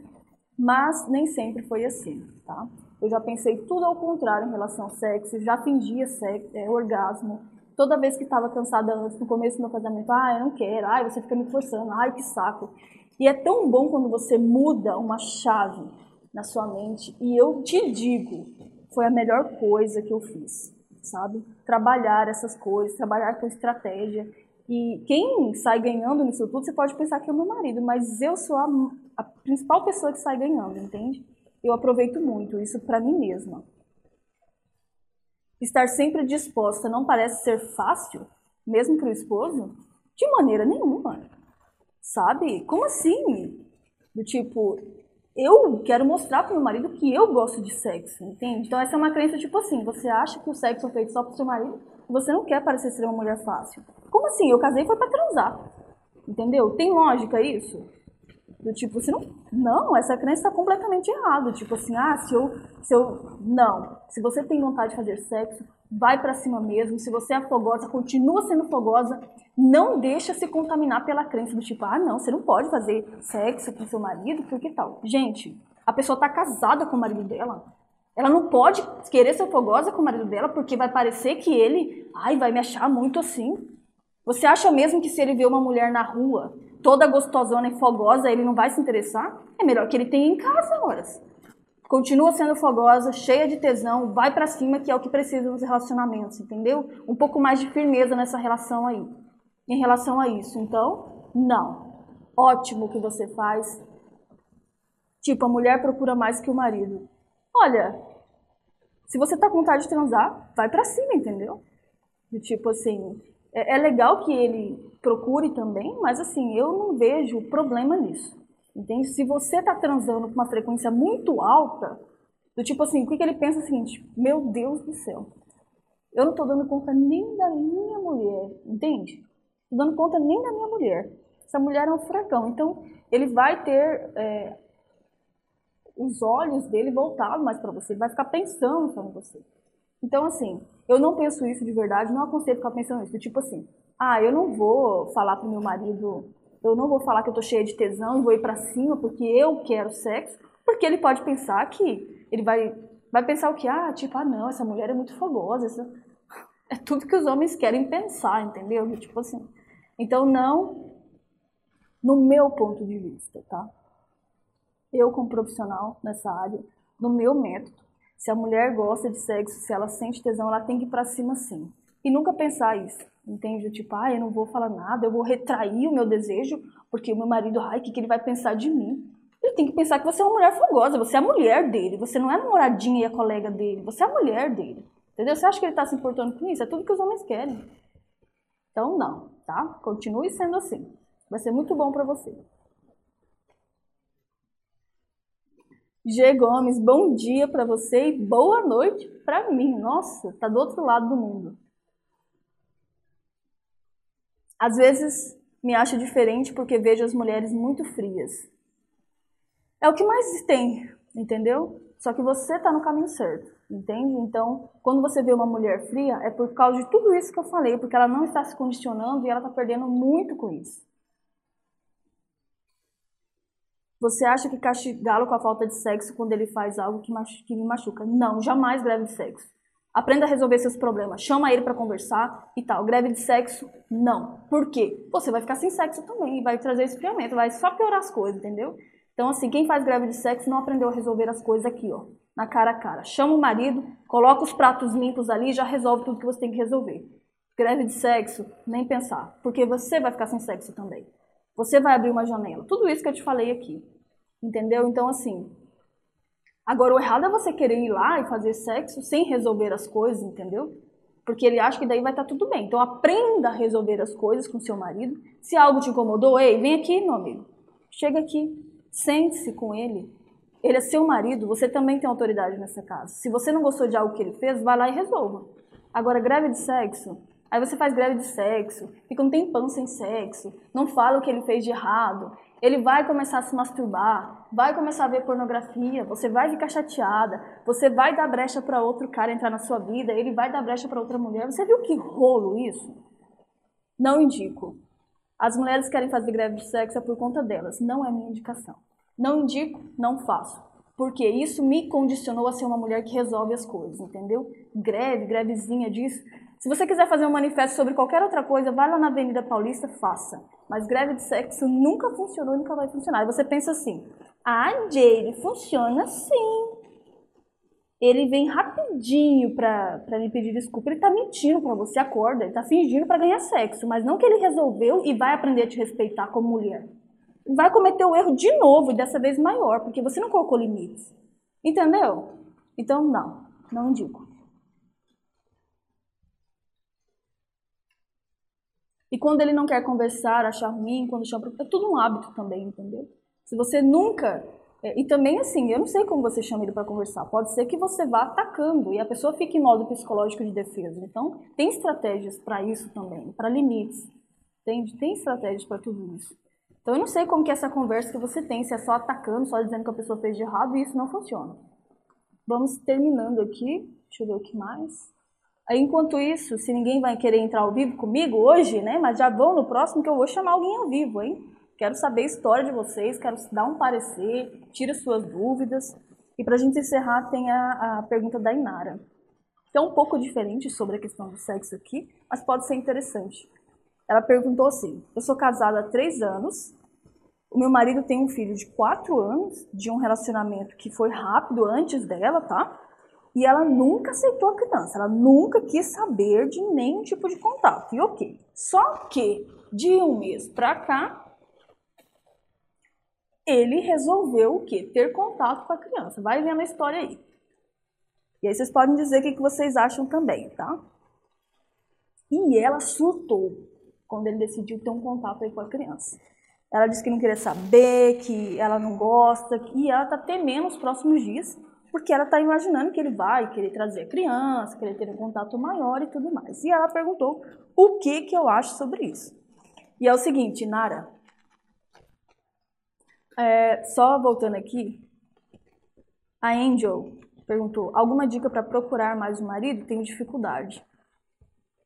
mas nem sempre foi assim, tá? Eu já pensei tudo ao contrário em relação ao sexo, já fingia sexo, é, orgasmo. Toda vez que estava cansada antes, no começo do meu casamento, ah, eu não quero, ai, você fica me forçando, ai, que saco. E é tão bom quando você muda uma chave na sua mente. E eu te digo, foi a melhor coisa que eu fiz, sabe? Trabalhar essas coisas, trabalhar com estratégia. E quem sai ganhando nisso tudo, você pode pensar que é o meu marido, mas eu sou a a principal pessoa que sai ganhando, entende? Eu aproveito muito isso para mim mesma. Estar sempre disposta não parece ser fácil, mesmo para o esposo? De maneira nenhuma. Sabe? Como assim? Do tipo, eu quero mostrar para meu marido que eu gosto de sexo, entende? Então essa é uma crença tipo assim, você acha que o sexo é feito só para seu marido você não quer parecer ser uma mulher fácil. Como assim? Eu casei foi para transar. Entendeu? Tem lógica isso? Do tipo, você não. Não, essa crença está completamente errada. Tipo assim, ah, se eu, se eu. Não. Se você tem vontade de fazer sexo, vai para cima mesmo. Se você é fogosa, continua sendo fogosa. Não deixa se contaminar pela crença do tipo, ah, não, você não pode fazer sexo com seu marido, porque tal. Gente, a pessoa tá casada com o marido dela. Ela não pode querer ser fogosa com o marido dela porque vai parecer que ele, ai, vai me achar muito assim. Você acha mesmo que se ele vê uma mulher na rua, toda gostosona e fogosa, ele não vai se interessar? É melhor que ele tenha em casa horas. Continua sendo fogosa, cheia de tesão, vai para cima, que é o que precisa nos relacionamentos, entendeu? Um pouco mais de firmeza nessa relação aí. Em relação a isso. Então, não. Ótimo que você faz. Tipo, a mulher procura mais que o marido. Olha, se você tá com vontade de transar, vai para cima, entendeu? De tipo assim, é, é legal que ele procure também, mas assim, eu não vejo problema nisso. Entende? Se você está transando com uma frequência muito alta, do tipo assim, o que, que ele pensa é o seguinte, meu Deus do céu, eu não estou dando conta nem da minha mulher, entende? Não dando conta nem da minha mulher. Essa mulher é um furacão. Então, ele vai ter é, os olhos dele voltados mais para você, ele vai ficar pensando só em você. Então, assim, eu não penso isso de verdade, não aconselho ficar pensando isso. Tipo assim, ah, eu não vou falar pro meu marido, eu não vou falar que eu tô cheia de tesão e vou ir para cima porque eu quero sexo, porque ele pode pensar que ele vai vai pensar o que ah, tipo, ah, não, essa mulher é muito fogosa, essa... é tudo que os homens querem pensar, entendeu? Tipo assim. Então não no meu ponto de vista, tá? Eu como profissional nessa área, no meu método, se a mulher gosta de sexo, se ela sente tesão, ela tem que ir para cima sim. E nunca pensar isso, entende? Tipo, ah, eu não vou falar nada, eu vou retrair o meu desejo, porque o meu marido, ai, o que, que ele vai pensar de mim? Ele tem que pensar que você é uma mulher fogosa, você é a mulher dele, você não é a namoradinha e a colega dele, você é a mulher dele. Entendeu? Você acha que ele está se importando com isso? É tudo que os homens querem. Então, não, tá? Continue sendo assim. Vai ser muito bom para você. G. Gomes, bom dia para você e boa noite para mim. Nossa, tá do outro lado do mundo. Às vezes me acho diferente porque vejo as mulheres muito frias. É o que mais tem, entendeu? Só que você tá no caminho certo, entende? Então, quando você vê uma mulher fria, é por causa de tudo isso que eu falei, porque ela não está se condicionando e ela está perdendo muito com isso. Você acha que castigá-lo com a falta de sexo quando ele faz algo que, que me machuca? Não, jamais greve de sexo. Aprenda a resolver seus problemas. Chama ele para conversar e tal. Greve de sexo? Não. Por quê? Você vai ficar sem sexo também e vai trazer esfriamento, vai só piorar as coisas, entendeu? Então, assim, quem faz greve de sexo não aprendeu a resolver as coisas aqui, ó, na cara a cara. Chama o marido, coloca os pratos limpos ali e já resolve tudo que você tem que resolver. Greve de sexo, nem pensar, porque você vai ficar sem sexo também. Você vai abrir uma janela. Tudo isso que eu te falei aqui. Entendeu? Então, assim. Agora, o errado é você querer ir lá e fazer sexo sem resolver as coisas, entendeu? Porque ele acha que daí vai estar tá tudo bem. Então, aprenda a resolver as coisas com seu marido. Se algo te incomodou, ei, vem aqui, meu amigo. Chega aqui. Sente-se com ele. Ele é seu marido, você também tem autoridade nessa casa. Se você não gostou de algo que ele fez, vai lá e resolva. Agora, greve de sexo, Aí você faz greve de sexo, fica um tempão sem sexo, não fala o que ele fez de errado. Ele vai começar a se masturbar, vai começar a ver pornografia, você vai ficar chateada, você vai dar brecha para outro cara entrar na sua vida, ele vai dar brecha para outra mulher. Você viu que rolo isso? Não indico. As mulheres querem fazer greve de sexo é por conta delas, não é minha indicação. Não indico, não faço. Porque isso me condicionou a ser uma mulher que resolve as coisas, entendeu? Greve, grevezinha disso, se você quiser fazer um manifesto sobre qualquer outra coisa, vai lá na Avenida Paulista, faça. Mas greve de sexo nunca funcionou, nunca vai funcionar. Você pensa assim, ah, Jay, funciona sim. Ele vem rapidinho pra, pra me pedir desculpa. Ele tá mentindo pra você, acorda. Ele tá fingindo para ganhar sexo. Mas não que ele resolveu e vai aprender a te respeitar como mulher. Vai cometer o erro de novo e dessa vez maior, porque você não colocou limites. Entendeu? Então, não. Não indico. E quando ele não quer conversar, achar ruim, quando chama. É tudo um hábito também, entendeu? Se você nunca. É, e também, assim, eu não sei como você chama ele para conversar. Pode ser que você vá atacando e a pessoa fique em modo psicológico de defesa. Então, tem estratégias para isso também, para limites. Tem, tem estratégias para tudo isso. Então, eu não sei como que é essa conversa que você tem, se é só atacando, só dizendo que a pessoa fez de errado, e isso não funciona. Vamos terminando aqui. Deixa eu ver o que mais. Enquanto isso, se ninguém vai querer entrar ao vivo comigo hoje, né? Mas já vão no próximo que eu vou chamar alguém ao vivo, hein? Quero saber a história de vocês, quero dar um parecer, tira suas dúvidas. E para a gente encerrar, tem a, a pergunta da Inara. Que é um pouco diferente sobre a questão do sexo aqui, mas pode ser interessante. Ela perguntou assim: Eu sou casada há três anos, o meu marido tem um filho de quatro anos, de um relacionamento que foi rápido antes dela, tá? E ela nunca aceitou a criança, ela nunca quis saber de nenhum tipo de contato. E ok. Só que de um mês pra cá, ele resolveu o quê? Ter contato com a criança. Vai vendo a história aí. E aí vocês podem dizer o que vocês acham também, tá? E ela surtou quando ele decidiu ter um contato aí com a criança. Ela disse que não queria saber, que ela não gosta, e ela tá temendo os próximos dias, porque ela tá imaginando que ele vai querer trazer a criança, querer ter um contato maior e tudo mais. E ela perguntou o que que eu acho sobre isso. E é o seguinte, Nara, é, só voltando aqui, a Angel perguntou: alguma dica para procurar mais um marido? Tenho dificuldade.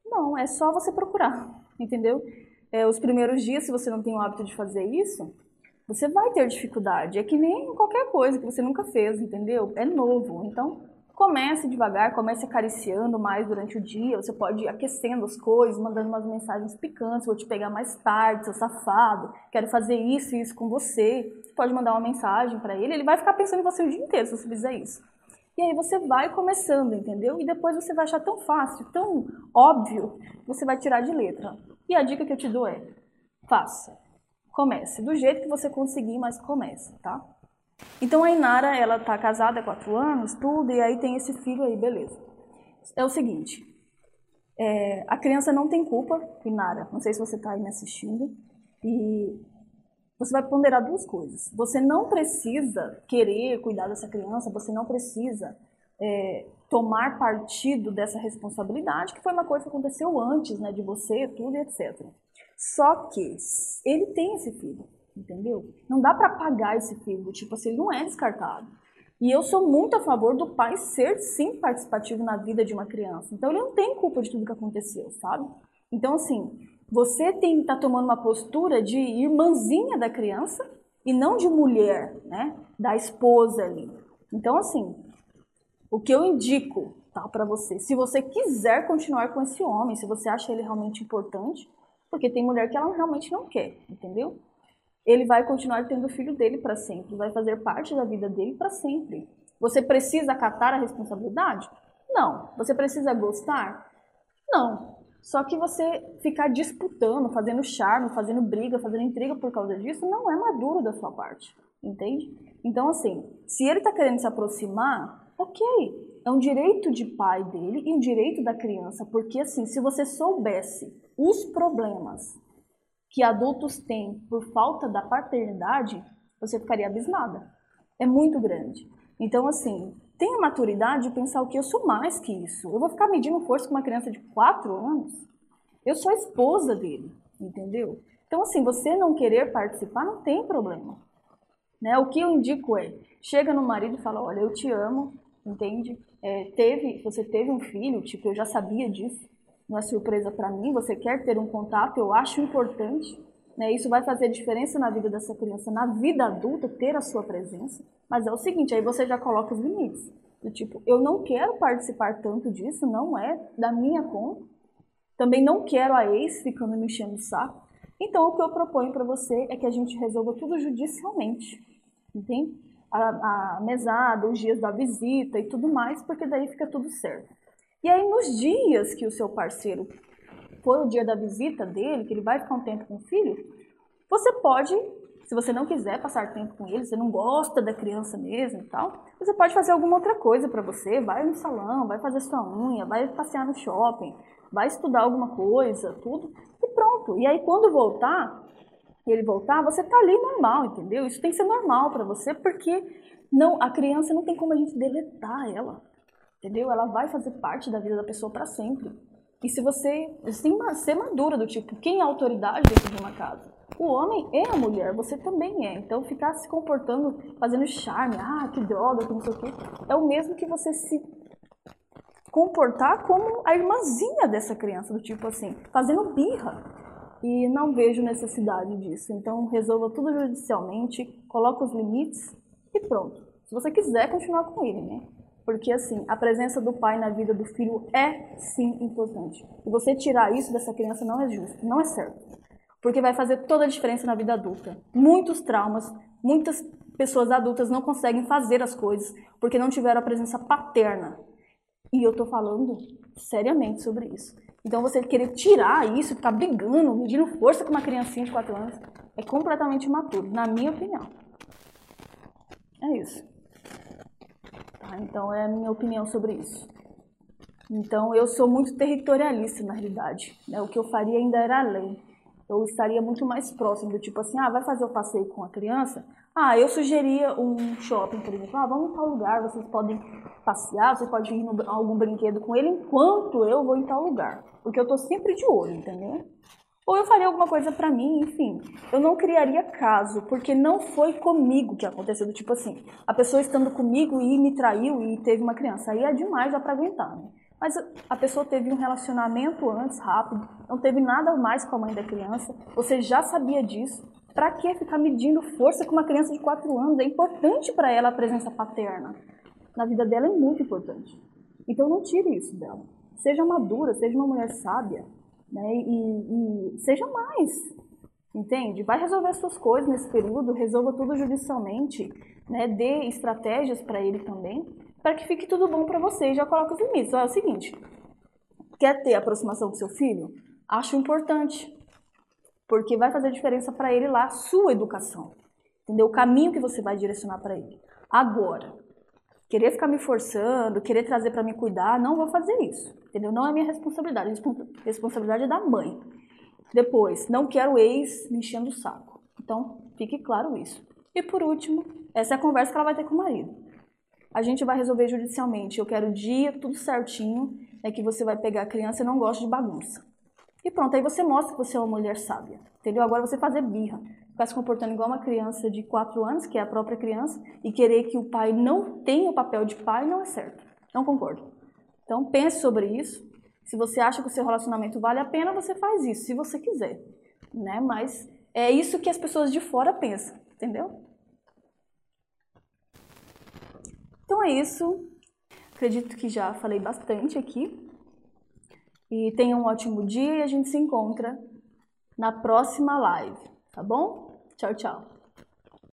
Não, é só você procurar, entendeu? É, os primeiros dias, se você não tem o hábito de fazer isso, você vai ter dificuldade. É que nem qualquer coisa que você nunca fez, entendeu? É novo. Então, comece devagar, comece acariciando mais durante o dia. Você pode ir aquecendo as coisas, mandando umas mensagens picantes. Vou te pegar mais tarde, seu safado. Quero fazer isso e isso com você. Você pode mandar uma mensagem para ele. Ele vai ficar pensando em você o dia inteiro se você fizer isso. E aí você vai começando, entendeu? E depois você vai achar tão fácil, tão óbvio, você vai tirar de letra. E a dica que eu te dou é: faça. Comece. Do jeito que você conseguir, mas comece, tá? Então a Inara, ela tá casada há quatro anos, tudo, e aí tem esse filho aí, beleza. É o seguinte, é, a criança não tem culpa, Inara, não sei se você está aí me assistindo, e você vai ponderar duas coisas. Você não precisa querer cuidar dessa criança, você não precisa é, tomar partido dessa responsabilidade, que foi uma coisa que aconteceu antes né, de você, tudo e etc. Só que ele tem esse filho, entendeu? Não dá para pagar esse filho, tipo assim, ele não é descartado. E eu sou muito a favor do pai ser sim participativo na vida de uma criança. Então ele não tem culpa de tudo que aconteceu, sabe? Então assim, você tem tá tomando uma postura de irmãzinha da criança e não de mulher, né? Da esposa ali. Então assim, o que eu indico tá, para você, se você quiser continuar com esse homem, se você acha ele realmente importante, porque tem mulher que ela realmente não quer, entendeu? Ele vai continuar tendo o filho dele para sempre, vai fazer parte da vida dele para sempre. Você precisa acatar a responsabilidade? Não. Você precisa gostar? Não. Só que você ficar disputando, fazendo charme, fazendo briga, fazendo intriga por causa disso, não é maduro da sua parte, entende? Então, assim, se ele está querendo se aproximar, ok, é um direito de pai dele e um direito da criança, porque assim, se você soubesse os problemas que adultos têm por falta da paternidade, você ficaria abismada. É muito grande. Então, assim, tenha maturidade de pensar o que eu sou mais que isso. Eu vou ficar medindo força com uma criança de 4 anos? Eu sou a esposa dele, entendeu? Então, assim, você não querer participar não tem problema. Né? O que eu indico é, chega no marido e fala, olha, eu te amo, entende? É, teve, você teve um filho, tipo, eu já sabia disso, não é surpresa para mim, você quer ter um contato, eu acho importante, né? Isso vai fazer diferença na vida dessa criança, na vida adulta, ter a sua presença, mas é o seguinte, aí você já coloca os limites, do tipo, eu não quero participar tanto disso, não é da minha conta, também não quero a ex ficando me enchendo o saco, então o que eu proponho para você é que a gente resolva tudo judicialmente, entende? A, a mesada, os dias da visita e tudo mais, porque daí fica tudo certo. E aí, nos dias que o seu parceiro for o dia da visita dele, que ele vai ficar um tempo com o filho, você pode, se você não quiser passar tempo com ele, você não gosta da criança mesmo e tal, você pode fazer alguma outra coisa para você, vai no salão, vai fazer sua unha, vai passear no shopping, vai estudar alguma coisa, tudo, e pronto. E aí, quando voltar, e ele voltar, você tá ali normal, entendeu? Isso tem que ser normal para você, porque não, a criança não tem como a gente deletar ela, entendeu? Ela vai fazer parte da vida da pessoa para sempre. E se você, você ser madura do tipo, quem é autoridade dentro de uma casa? O homem é a mulher, você também é. Então ficar se comportando, fazendo charme, ah, que droga, que não sei o quê, é o mesmo que você se comportar como a irmãzinha dessa criança, do tipo assim, fazendo birra. E não vejo necessidade disso. Então, resolva tudo judicialmente, coloque os limites e pronto. Se você quiser continuar com ele, né? Porque, assim, a presença do pai na vida do filho é, sim, importante. E você tirar isso dessa criança não é justo, não é certo. Porque vai fazer toda a diferença na vida adulta. Muitos traumas, muitas pessoas adultas não conseguem fazer as coisas porque não tiveram a presença paterna. E eu tô falando seriamente sobre isso. Então você querer tirar isso, ficar brigando, medindo força com uma criancinha de 4 anos, é completamente imaturo, na minha opinião. É isso. Tá? Então é a minha opinião sobre isso. Então eu sou muito territorialista na realidade. Né? O que eu faria ainda era lei. Eu estaria muito mais próximo do tipo assim, ah, vai fazer o passeio com a criança? Ah, eu sugeria um shopping, por exemplo. Ah, vamos em tal lugar, vocês podem passear, vocês podem ir em algum brinquedo com ele enquanto eu vou em tal lugar. Porque eu tô sempre de olho, entendeu? Ou eu faria alguma coisa para mim, enfim. Eu não criaria caso, porque não foi comigo que aconteceu. Tipo assim, a pessoa estando comigo e me traiu e teve uma criança. Aí é demais já pra aguentar, né? Mas a pessoa teve um relacionamento antes, rápido, não teve nada mais com a mãe da criança, você já sabia disso. Para que ficar medindo força com uma criança de 4 anos? É importante para ela a presença paterna. Na vida dela é muito importante. Então não tire isso dela. Seja madura, seja uma mulher sábia né? E, e seja mais, entende? Vai resolver suas coisas nesse período, resolva tudo judicialmente, né? Dê estratégias para ele também, para que fique tudo bom para você. E já coloca os limites. Olha, é o seguinte: quer ter aproximação com seu filho? Acho importante, porque vai fazer diferença para ele lá sua educação, entendeu? O caminho que você vai direcionar para ele. Agora, querer ficar me forçando, querer trazer para me cuidar, não vou fazer isso, entendeu? Não é minha responsabilidade, a responsabilidade é da mãe. Depois, não quero ex me enchendo o saco. Então, fique claro isso. E por último, essa é a conversa que ela vai ter com o marido. A gente vai resolver judicialmente. Eu quero o dia, tudo certinho, é que você vai pegar a criança e não gosta de bagunça. E pronto, aí você mostra que você é uma mulher sábia, entendeu? Agora você fazer birra ficar se comportando igual uma criança de 4 anos, que é a própria criança, e querer que o pai não tenha o papel de pai não é certo. Não concordo. Então pense sobre isso. Se você acha que o seu relacionamento vale a pena, você faz isso, se você quiser. Né? Mas é isso que as pessoas de fora pensam, entendeu? Então é isso. Acredito que já falei bastante aqui. E tenha um ótimo dia e a gente se encontra na próxima live, tá bom? Tchau, tchau.